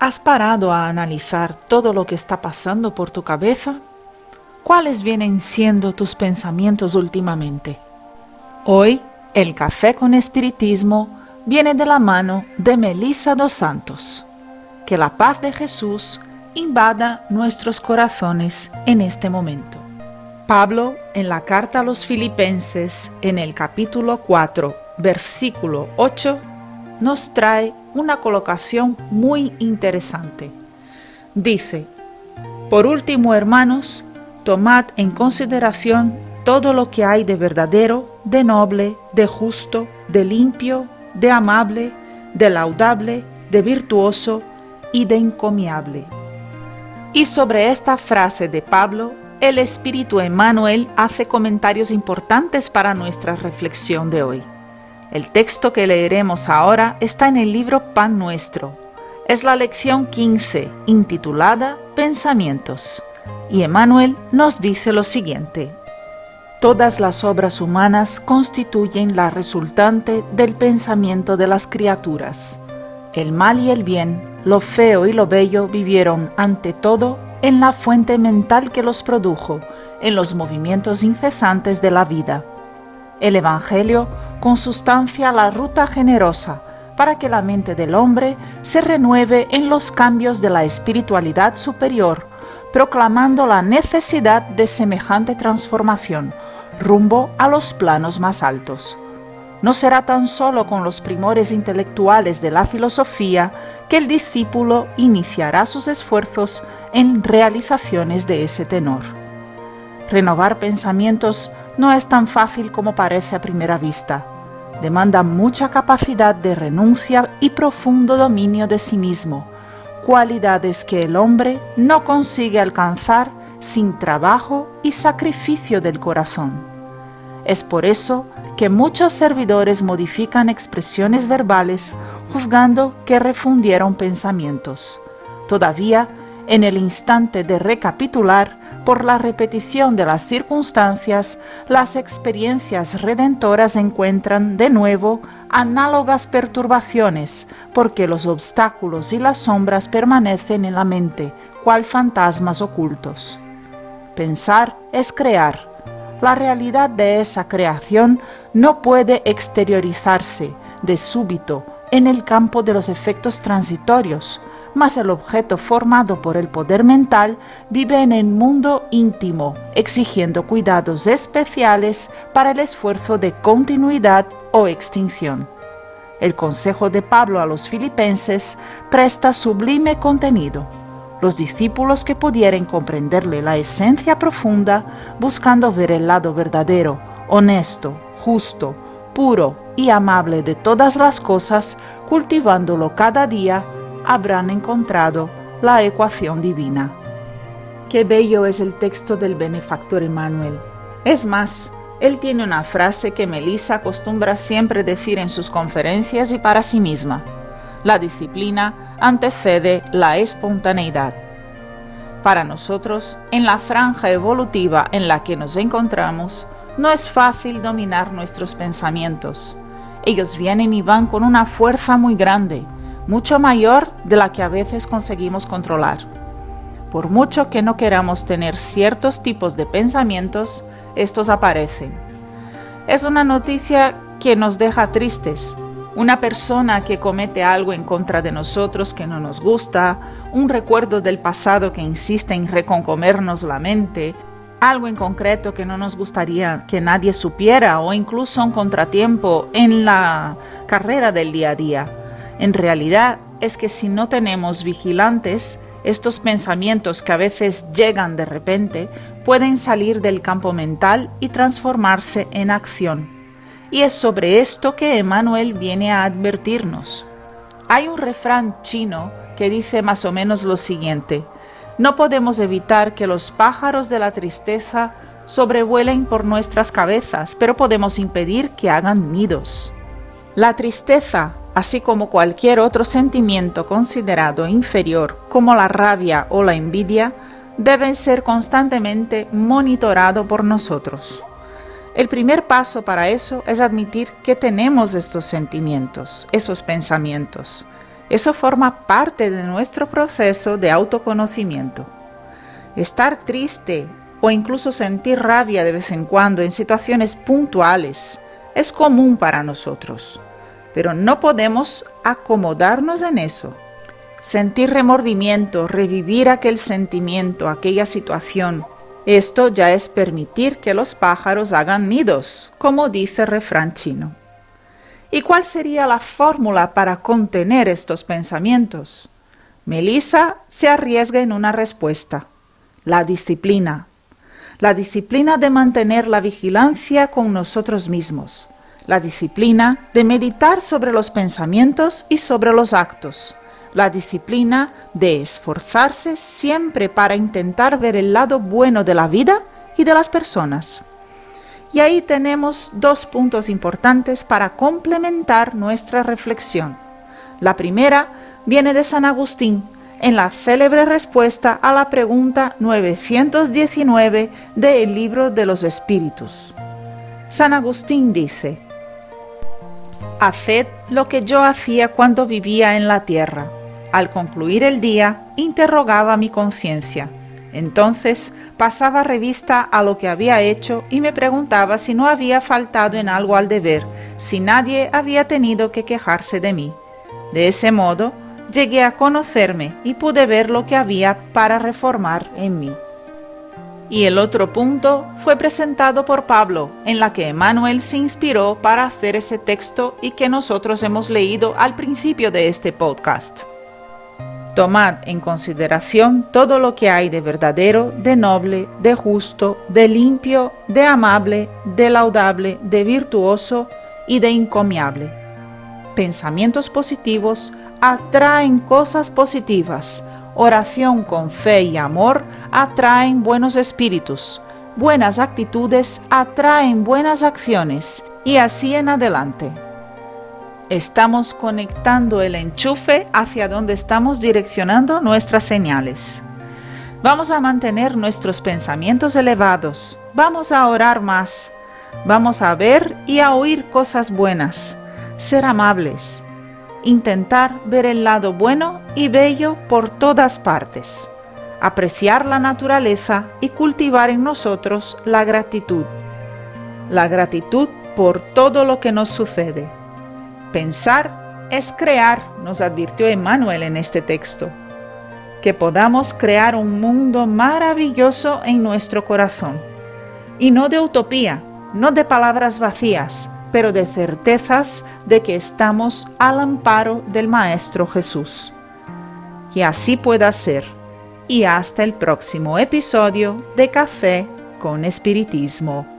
¿Has parado a analizar todo lo que está pasando por tu cabeza? ¿Cuáles vienen siendo tus pensamientos últimamente? Hoy, el café con espiritismo viene de la mano de Melissa dos Santos. Que la paz de Jesús invada nuestros corazones en este momento. Pablo, en la carta a los filipenses, en el capítulo 4, versículo 8, nos trae una colocación muy interesante. Dice, por último, hermanos, tomad en consideración todo lo que hay de verdadero, de noble, de justo, de limpio, de amable, de laudable, de virtuoso y de encomiable. Y sobre esta frase de Pablo, el Espíritu Emmanuel hace comentarios importantes para nuestra reflexión de hoy. El texto que leeremos ahora está en el libro Pan Nuestro. Es la lección 15, intitulada Pensamientos. Y Emmanuel nos dice lo siguiente. Todas las obras humanas constituyen la resultante del pensamiento de las criaturas. El mal y el bien, lo feo y lo bello vivieron ante todo en la fuente mental que los produjo, en los movimientos incesantes de la vida. El Evangelio consustancia la ruta generosa para que la mente del hombre se renueve en los cambios de la espiritualidad superior, proclamando la necesidad de semejante transformación rumbo a los planos más altos. No será tan solo con los primores intelectuales de la filosofía que el discípulo iniciará sus esfuerzos en realizaciones de ese tenor. Renovar pensamientos no es tan fácil como parece a primera vista. Demanda mucha capacidad de renuncia y profundo dominio de sí mismo, cualidades que el hombre no consigue alcanzar sin trabajo y sacrificio del corazón. Es por eso que muchos servidores modifican expresiones verbales juzgando que refundieron pensamientos. Todavía, en el instante de recapitular, por la repetición de las circunstancias, las experiencias redentoras encuentran de nuevo análogas perturbaciones, porque los obstáculos y las sombras permanecen en la mente, cual fantasmas ocultos. Pensar es crear. La realidad de esa creación no puede exteriorizarse de súbito en el campo de los efectos transitorios, mas el objeto formado por el poder mental vive en el mundo íntimo, exigiendo cuidados especiales para el esfuerzo de continuidad o extinción. El consejo de Pablo a los filipenses presta sublime contenido. Los discípulos que pudieran comprenderle la esencia profunda, buscando ver el lado verdadero, honesto, justo, puro y amable de todas las cosas, cultivándolo cada día, habrán encontrado la ecuación divina. Qué bello es el texto del benefactor Emmanuel. Es más, él tiene una frase que Melissa acostumbra siempre decir en sus conferencias y para sí misma. La disciplina antecede la espontaneidad. Para nosotros, en la franja evolutiva en la que nos encontramos, no es fácil dominar nuestros pensamientos. Ellos vienen y van con una fuerza muy grande, mucho mayor de la que a veces conseguimos controlar. Por mucho que no queramos tener ciertos tipos de pensamientos, estos aparecen. Es una noticia que nos deja tristes. Una persona que comete algo en contra de nosotros que no nos gusta, un recuerdo del pasado que insiste en reconcomernos la mente, algo en concreto que no nos gustaría que nadie supiera o incluso un contratiempo en la carrera del día a día. En realidad es que si no tenemos vigilantes, estos pensamientos que a veces llegan de repente pueden salir del campo mental y transformarse en acción. Y es sobre esto que Emmanuel viene a advertirnos. Hay un refrán chino que dice más o menos lo siguiente, no podemos evitar que los pájaros de la tristeza sobrevuelen por nuestras cabezas, pero podemos impedir que hagan nidos. La tristeza así como cualquier otro sentimiento considerado inferior como la rabia o la envidia, deben ser constantemente monitorado por nosotros. El primer paso para eso es admitir que tenemos estos sentimientos, esos pensamientos, Eso forma parte de nuestro proceso de autoconocimiento. Estar triste o incluso sentir rabia de vez en cuando en situaciones puntuales es común para nosotros, pero no podemos acomodarnos en eso. Sentir remordimiento, revivir aquel sentimiento, aquella situación, esto ya es permitir que los pájaros hagan nidos, como dice el refrán chino. ¿Y cuál sería la fórmula para contener estos pensamientos? Melissa se arriesga en una respuesta. La disciplina. La disciplina de mantener la vigilancia con nosotros mismos. La disciplina de meditar sobre los pensamientos y sobre los actos la disciplina de esforzarse siempre para intentar ver el lado bueno de la vida y de las personas. Y ahí tenemos dos puntos importantes para complementar nuestra reflexión. La primera viene de San Agustín, en la célebre respuesta a la pregunta 919 del libro de los Espíritus. San Agustín dice, Haced lo que yo hacía cuando vivía en la tierra al concluir el día, interrogaba mi conciencia. Entonces pasaba revista a lo que había hecho y me preguntaba si no había faltado en algo al deber, si nadie había tenido que quejarse de mí. De ese modo, llegué a conocerme y pude ver lo que había para reformar en mí. Y el otro punto fue presentado por Pablo, en la que Emmanuel se inspiró para hacer ese texto y que nosotros hemos leído al principio de este podcast. Tomad en consideración todo lo que hay de verdadero, de noble, de justo, de limpio, de amable, de laudable, de virtuoso y de encomiable. Pensamientos positivos atraen cosas positivas. Oración con fe y amor atraen buenos espíritus. Buenas actitudes atraen buenas acciones. Y así en adelante. Estamos conectando el enchufe hacia donde estamos direccionando nuestras señales. Vamos a mantener nuestros pensamientos elevados. Vamos a orar más. Vamos a ver y a oír cosas buenas. Ser amables. Intentar ver el lado bueno y bello por todas partes. Apreciar la naturaleza y cultivar en nosotros la gratitud. La gratitud por todo lo que nos sucede Pensar es crear, nos advirtió Emmanuel en este texto. Que podamos crear un mundo maravilloso en nuestro corazón. Y no de utopía, no de palabras vacías, pero de certezas de que estamos al amparo del Maestro Jesús. Que así pueda ser. Y hasta el próximo episodio de Café con Espiritismo.